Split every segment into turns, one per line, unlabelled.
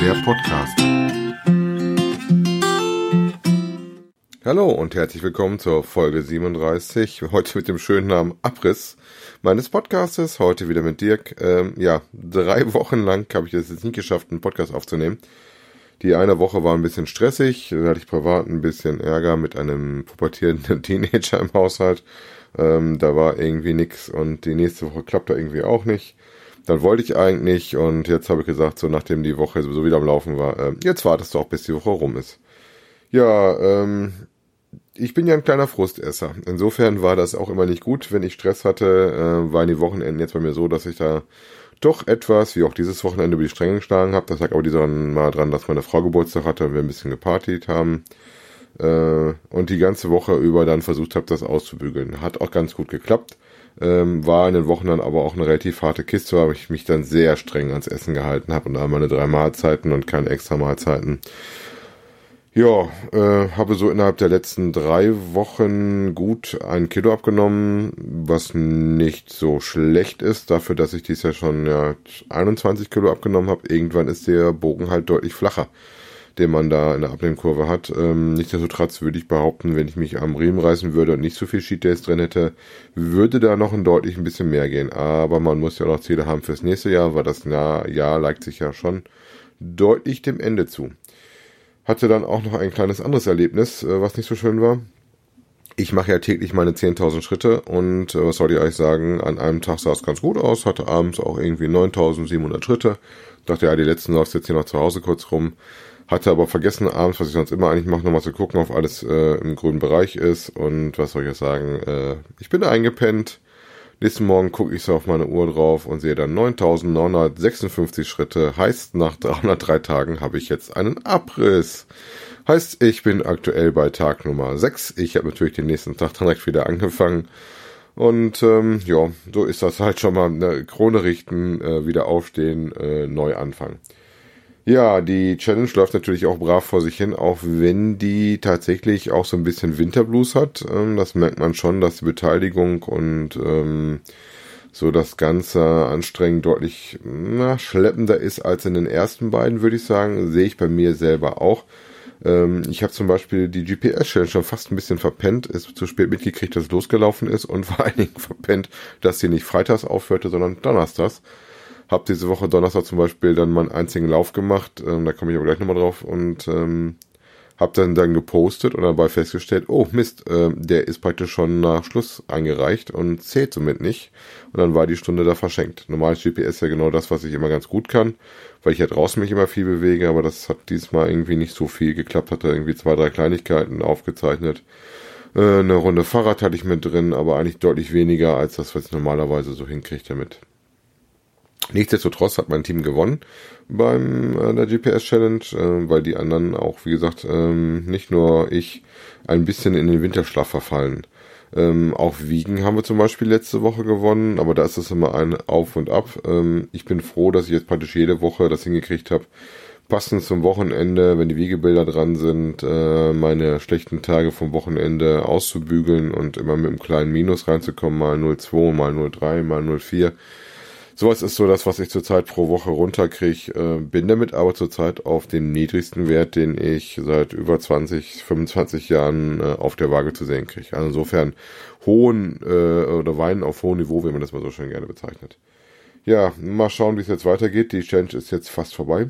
der Podcast. Hallo und herzlich willkommen zur Folge 37. Heute mit dem schönen Namen Abriss meines Podcastes. Heute wieder mit Dirk. Ähm, ja, drei Wochen lang habe ich es jetzt nicht geschafft, einen Podcast aufzunehmen. Die eine Woche war ein bisschen stressig. Da hatte ich privat ein bisschen Ärger mit einem pubertierenden Teenager im Haushalt. Ähm, da war irgendwie nix und die nächste Woche klappt da irgendwie auch nicht. Dann wollte ich eigentlich und jetzt habe ich gesagt, so nachdem die Woche sowieso wieder am Laufen war, äh, jetzt wartest du auch, bis die Woche rum ist. Ja, ähm, ich bin ja ein kleiner Frustesser. Insofern war das auch immer nicht gut, wenn ich Stress hatte, äh, waren die Wochenenden jetzt bei mir so, dass ich da doch etwas, wie auch dieses Wochenende über die Stränge geschlagen habe. Das lag aber dieser mal dran, dass meine Frau Geburtstag hatte und wir ein bisschen gepartyt haben. Äh, und die ganze Woche über dann versucht habe, das auszubügeln. Hat auch ganz gut geklappt. Ähm, war in den Wochen dann aber auch eine relativ harte Kiste, weil ich mich dann sehr streng ans Essen gehalten habe und da meine drei Mahlzeiten und keine extra Mahlzeiten. Ja, äh, habe so innerhalb der letzten drei Wochen gut ein Kilo abgenommen, was nicht so schlecht ist, dafür, dass ich dies ja schon ja, 21 Kilo abgenommen habe. Irgendwann ist der Bogen halt deutlich flacher den man da in der Abnehmkurve hat. Ähm, nichtsdestotrotz würde ich behaupten, wenn ich mich am Riemen reißen würde und nicht so viel Sheet Days drin hätte, würde da noch ein deutlich ein bisschen mehr gehen. Aber man muss ja auch noch Ziele haben fürs nächste Jahr, weil das Jahr, Jahr neigt sich ja schon deutlich dem Ende zu. Hatte dann auch noch ein kleines anderes Erlebnis, äh, was nicht so schön war. Ich mache ja täglich meine 10.000 Schritte und äh, was soll ich euch sagen, an einem Tag sah es ganz gut aus, hatte abends auch irgendwie 9.700 Schritte. Dachte ja, die letzten läuft jetzt hier noch zu Hause kurz rum. Hatte aber vergessen abends, was ich sonst immer eigentlich mache, nochmal zu gucken, ob alles äh, im grünen Bereich ist. Und was soll ich jetzt sagen? Äh, ich bin eingepennt. Nächsten Morgen gucke ich so auf meine Uhr drauf und sehe dann 9956 Schritte. Heißt, nach 303 Tagen habe ich jetzt einen Abriss. Heißt, ich bin aktuell bei Tag Nummer 6. Ich habe natürlich den nächsten Tag direkt wieder angefangen. Und ähm, ja, so ist das halt schon mal eine Krone richten, äh, wieder aufstehen, äh, neu anfangen. Ja, die Challenge läuft natürlich auch brav vor sich hin, auch wenn die tatsächlich auch so ein bisschen Winterblues hat. Ähm, das merkt man schon, dass die Beteiligung und ähm, so das ganze Anstrengen deutlich na, schleppender ist als in den ersten beiden, würde ich sagen. Sehe ich bei mir selber auch. Ähm, ich habe zum Beispiel die GPS-Challenge schon fast ein bisschen verpennt, ist zu spät mitgekriegt, dass es losgelaufen ist und vor allen Dingen verpennt, dass sie nicht freitags aufhörte, sondern donnerstags. Hab diese Woche Donnerstag zum Beispiel dann meinen einzigen Lauf gemacht, ähm, da komme ich aber gleich nochmal drauf und ähm, hab dann dann gepostet und dabei festgestellt, oh Mist, äh, der ist praktisch schon nach Schluss eingereicht und zählt somit nicht. Und dann war die Stunde da verschenkt. Normal ist GPS ja genau das, was ich immer ganz gut kann, weil ich ja draußen mich immer viel bewege, aber das hat diesmal irgendwie nicht so viel geklappt, hatte irgendwie zwei, drei Kleinigkeiten aufgezeichnet. Äh, eine Runde Fahrrad hatte ich mit drin, aber eigentlich deutlich weniger als das, was ich normalerweise so hinkriege damit. Nichtsdestotrotz hat mein Team gewonnen beim äh, der GPS Challenge, äh, weil die anderen auch, wie gesagt, ähm, nicht nur ich ein bisschen in den Winterschlaf verfallen. Ähm, auch Wiegen haben wir zum Beispiel letzte Woche gewonnen, aber da ist es immer ein Auf und Ab. Ähm, ich bin froh, dass ich jetzt praktisch jede Woche das hingekriegt habe, passend zum Wochenende, wenn die Wiegebilder dran sind, äh, meine schlechten Tage vom Wochenende auszubügeln und immer mit einem kleinen Minus reinzukommen, mal 0,2, mal 0,3, mal 0,4 Sowas ist so das, was ich zurzeit pro Woche runterkriege. Äh, bin damit aber zurzeit auf dem niedrigsten Wert, den ich seit über 20, 25 Jahren äh, auf der Waage zu sehen kriege. Also insofern hohen äh, oder Weinen auf hohem Niveau, wie man das mal so schön gerne bezeichnet. Ja, mal schauen, wie es jetzt weitergeht. Die Challenge ist jetzt fast vorbei.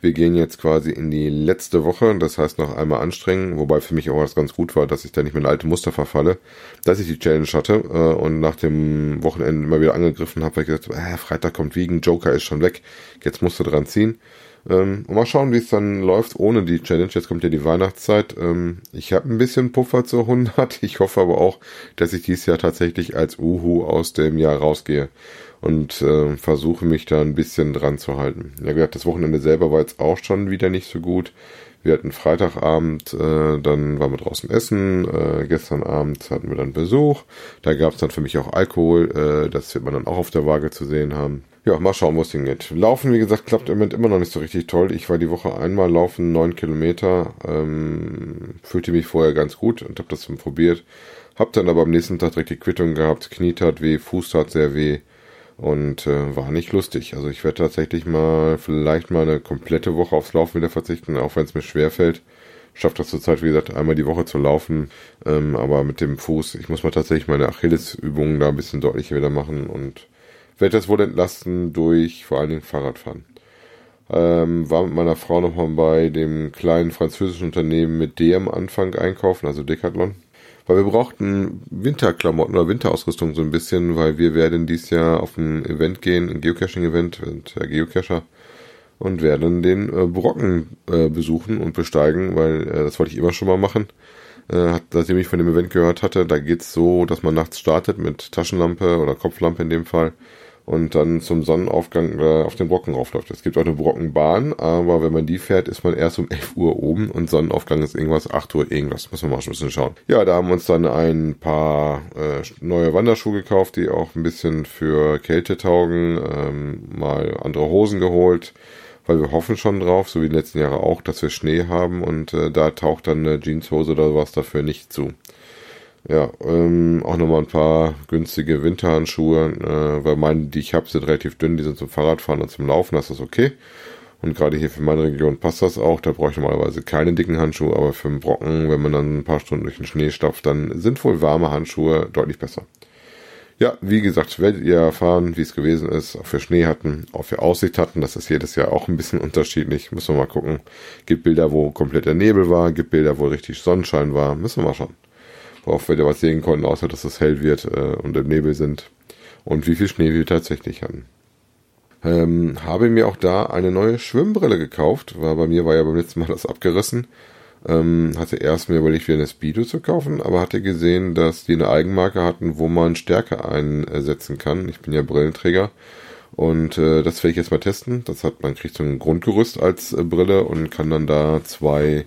Wir gehen jetzt quasi in die letzte Woche, das heißt noch einmal anstrengen, wobei für mich auch was ganz gut war, dass ich da nicht mehr in alte Muster verfalle, dass ich die Challenge hatte äh, und nach dem Wochenende immer wieder angegriffen habe, weil ich gesagt habe, äh, Freitag kommt Wiegen, Joker ist schon weg, jetzt musst du dran ziehen. Ähm, mal schauen, wie es dann läuft ohne die Challenge. Jetzt kommt ja die Weihnachtszeit. Ähm, ich habe ein bisschen Puffer zu 100. Ich hoffe aber auch, dass ich dieses Jahr tatsächlich als Uhu aus dem Jahr rausgehe und äh, versuche mich da ein bisschen dran zu halten. Ja gesagt, das Wochenende selber war jetzt auch schon wieder nicht so gut. Wir hatten Freitagabend, äh, dann waren wir draußen essen. Äh, gestern Abend hatten wir dann Besuch. Da gab es dann für mich auch Alkohol. Äh, das wird man dann auch auf der Waage zu sehen haben. Ja, mal schauen, wo es hingeht. Laufen, wie gesagt, klappt im Moment immer noch nicht so richtig toll. Ich war die Woche einmal laufen, neun Kilometer. Ähm, fühlte mich vorher ganz gut und habe das probiert. Hab dann aber am nächsten Tag direkt die Quittung gehabt. Knie tat weh, Fuß tat sehr weh. und äh, war nicht lustig. Also ich werde tatsächlich mal vielleicht mal eine komplette Woche aufs Laufen wieder verzichten, auch wenn es mir schwerfällt. Schafft das zurzeit, wie gesagt, einmal die Woche zu laufen, ähm, aber mit dem Fuß, ich muss mal tatsächlich meine Achillesübungen da ein bisschen deutlicher wieder machen und werde das wohl entlasten durch vor allen Dingen Fahrradfahren. Ähm, war mit meiner Frau nochmal bei dem kleinen französischen Unternehmen mit D am Anfang einkaufen, also Decathlon. Weil wir brauchten Winterklamotten oder Winterausrüstung so ein bisschen, weil wir werden dieses Jahr auf ein Event gehen, ein Geocaching-Event, und der Geocacher, und werden den äh, Brocken äh, besuchen und besteigen, weil äh, das wollte ich immer schon mal machen. Äh, seitdem ich von dem Event gehört hatte, da geht's so, dass man nachts startet mit Taschenlampe oder Kopflampe in dem Fall und dann zum Sonnenaufgang äh, auf den Brocken raufläuft. Es gibt auch eine Brockenbahn, aber wenn man die fährt, ist man erst um 11 Uhr oben und Sonnenaufgang ist irgendwas 8 Uhr irgendwas. Muss man mal schon ein bisschen schauen. Ja, da haben wir uns dann ein paar äh, neue Wanderschuhe gekauft, die auch ein bisschen für Kälte taugen, ähm, mal andere Hosen geholt, weil wir hoffen schon drauf, so wie die letzten Jahre auch, dass wir Schnee haben und äh, da taucht dann eine Jeanshose oder was dafür nicht zu. Ja, ähm, auch nochmal ein paar günstige Winterhandschuhe, äh, weil meine, die ich habe, sind relativ dünn, die sind zum Fahrradfahren und zum Laufen, das ist okay. Und gerade hier für meine Region passt das auch. Da brauche ich normalerweise keine dicken Handschuhe, aber für einen Brocken, wenn man dann ein paar Stunden durch den Schnee stapft, dann sind wohl warme Handschuhe deutlich besser. Ja, wie gesagt, werdet ihr erfahren, wie es gewesen ist, ob wir Schnee hatten, ob wir Aussicht hatten. Das ist jedes Jahr auch ein bisschen unterschiedlich. Müssen wir mal gucken. Gibt Bilder, wo komplett der Nebel war, gibt Bilder, wo richtig Sonnenschein war. Müssen wir mal schauen worauf wir da was sehen konnten, außer dass es hell wird äh, und im Nebel sind. Und wie viel Schnee wir tatsächlich hatten. Ähm, habe mir auch da eine neue Schwimmbrille gekauft, weil bei mir war ja beim letzten Mal das abgerissen. Ähm, hatte erst mir überlegt, wieder eine Speedo zu kaufen, aber hatte gesehen, dass die eine Eigenmarke hatten, wo man Stärke einsetzen kann. Ich bin ja Brillenträger und äh, das werde ich jetzt mal testen. Das hat man kriegt so ein Grundgerüst als äh, Brille und kann dann da zwei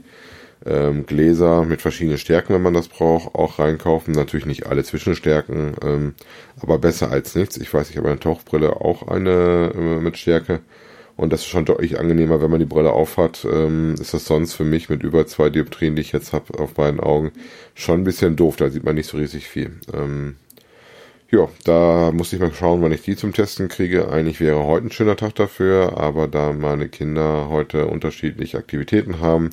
ähm, Gläser mit verschiedenen Stärken, wenn man das braucht, auch reinkaufen. Natürlich nicht alle Zwischenstärken, ähm, aber besser als nichts. Ich weiß, ich habe eine Tauchbrille auch eine äh, mit Stärke. Und das ist schon deutlich angenehmer, wenn man die Brille aufhat. Ähm, ist das sonst für mich mit über zwei Dioptrien, die ich jetzt habe auf beiden Augen, schon ein bisschen doof. Da sieht man nicht so riesig viel. Ähm, ja, da muss ich mal schauen, wann ich die zum Testen kriege. Eigentlich wäre heute ein schöner Tag dafür, aber da meine Kinder heute unterschiedliche Aktivitäten haben,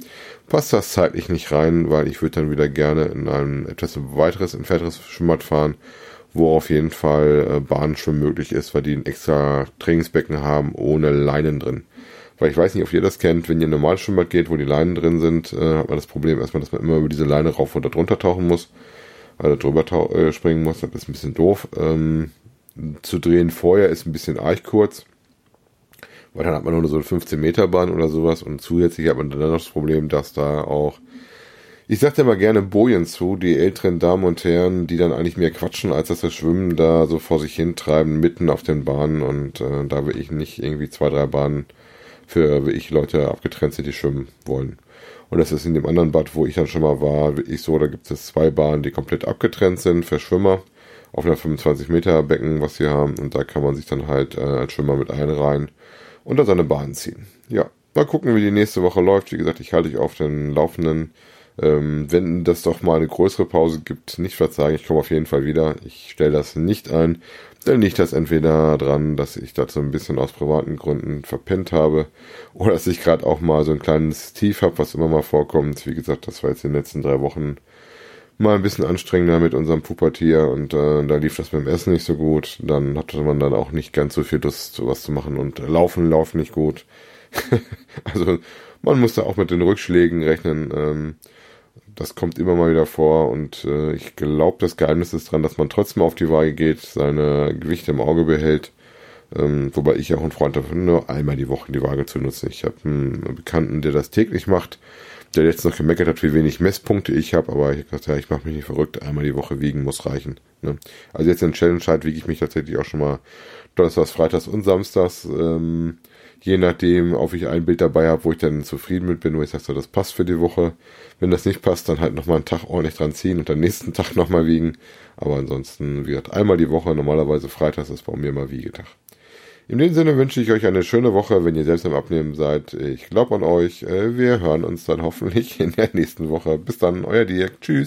passt das zeitlich nicht rein, weil ich würde dann wieder gerne in ein etwas weiteres, entfernteres Schwimmbad fahren, wo auf jeden Fall äh, Bahnschwimmen möglich ist, weil die ein extra Trainingsbecken haben ohne Leinen drin. Weil ich weiß nicht, ob ihr das kennt, wenn ihr in ein normales Schwimmbad geht, wo die Leinen drin sind, äh, hat man das Problem erstmal, dass man immer über diese Leine rauf und drunter tauchen muss weil er drüber äh, springen muss. Das ist ein bisschen doof. Ähm, zu drehen vorher ist ein bisschen arg kurz. Weil dann hat man nur so eine 15 Meter Bahn oder sowas und zusätzlich hat man dann noch das Problem, dass da auch, ich sag dir mal gerne Bojen zu, die älteren Damen und Herren, die dann eigentlich mehr quatschen, als dass das Schwimmen da so vor sich hin treiben, mitten auf den Bahnen und äh, da will ich nicht irgendwie zwei, drei Bahnen für wie ich Leute abgetrennt sind, die schwimmen wollen. Und das ist in dem anderen Bad, wo ich dann schon mal war, wirklich so, da gibt es zwei Bahnen, die komplett abgetrennt sind für Schwimmer auf einer 25 Meter Becken, was sie haben. Und da kann man sich dann halt äh, als Schwimmer mit einreihen und da seine Bahn ziehen. Ja, mal gucken, wie die nächste Woche läuft. Wie gesagt, ich halte dich auf den Laufenden. Ähm, wenn das doch mal eine größere Pause gibt, nicht verzagen, ich komme auf jeden Fall wieder. Ich stelle das nicht ein. Dann liegt das entweder daran, dass ich dazu ein bisschen aus privaten Gründen verpennt habe oder dass ich gerade auch mal so ein kleines Tief habe, was immer mal vorkommt. Wie gesagt, das war jetzt in den letzten drei Wochen mal ein bisschen anstrengender mit unserem Pubertier und äh, da lief das beim Essen nicht so gut. Dann hatte man dann auch nicht ganz so viel Lust, sowas zu machen und Laufen, Laufen nicht gut. also man muss da auch mit den Rückschlägen rechnen. Ähm, das kommt immer mal wieder vor und äh, ich glaube, das Geheimnis ist dran, dass man trotzdem auf die Waage geht, seine Gewichte im Auge behält. Ähm, wobei ich auch ein Freund davon nur einmal die Woche die Waage zu nutzen. Ich habe einen Bekannten, der das täglich macht, der jetzt noch gemeckert hat, wie wenig Messpunkte ich habe, aber ich gesagt, ja, ich mache mich nicht verrückt, einmal die Woche wiegen muss reichen. Ne? Also jetzt in Challenge halt wiege ich mich tatsächlich auch schon mal Donnerstags, Freitags und Samstags. Ähm, je nachdem, ob ich ein Bild dabei habe, wo ich dann zufrieden mit bin, wo ich sage, so, das passt für die Woche. Wenn das nicht passt, dann halt nochmal einen Tag ordentlich dran ziehen und am nächsten Tag nochmal wiegen. Aber ansonsten, gesagt, einmal die Woche, normalerweise freitags ist bei mir mal Wiegetag. In dem Sinne wünsche ich euch eine schöne Woche, wenn ihr selbst am Abnehmen seid. Ich glaube an euch. Äh, wir hören uns dann hoffentlich in der nächsten Woche. Bis dann, euer Dirk. Tschüss.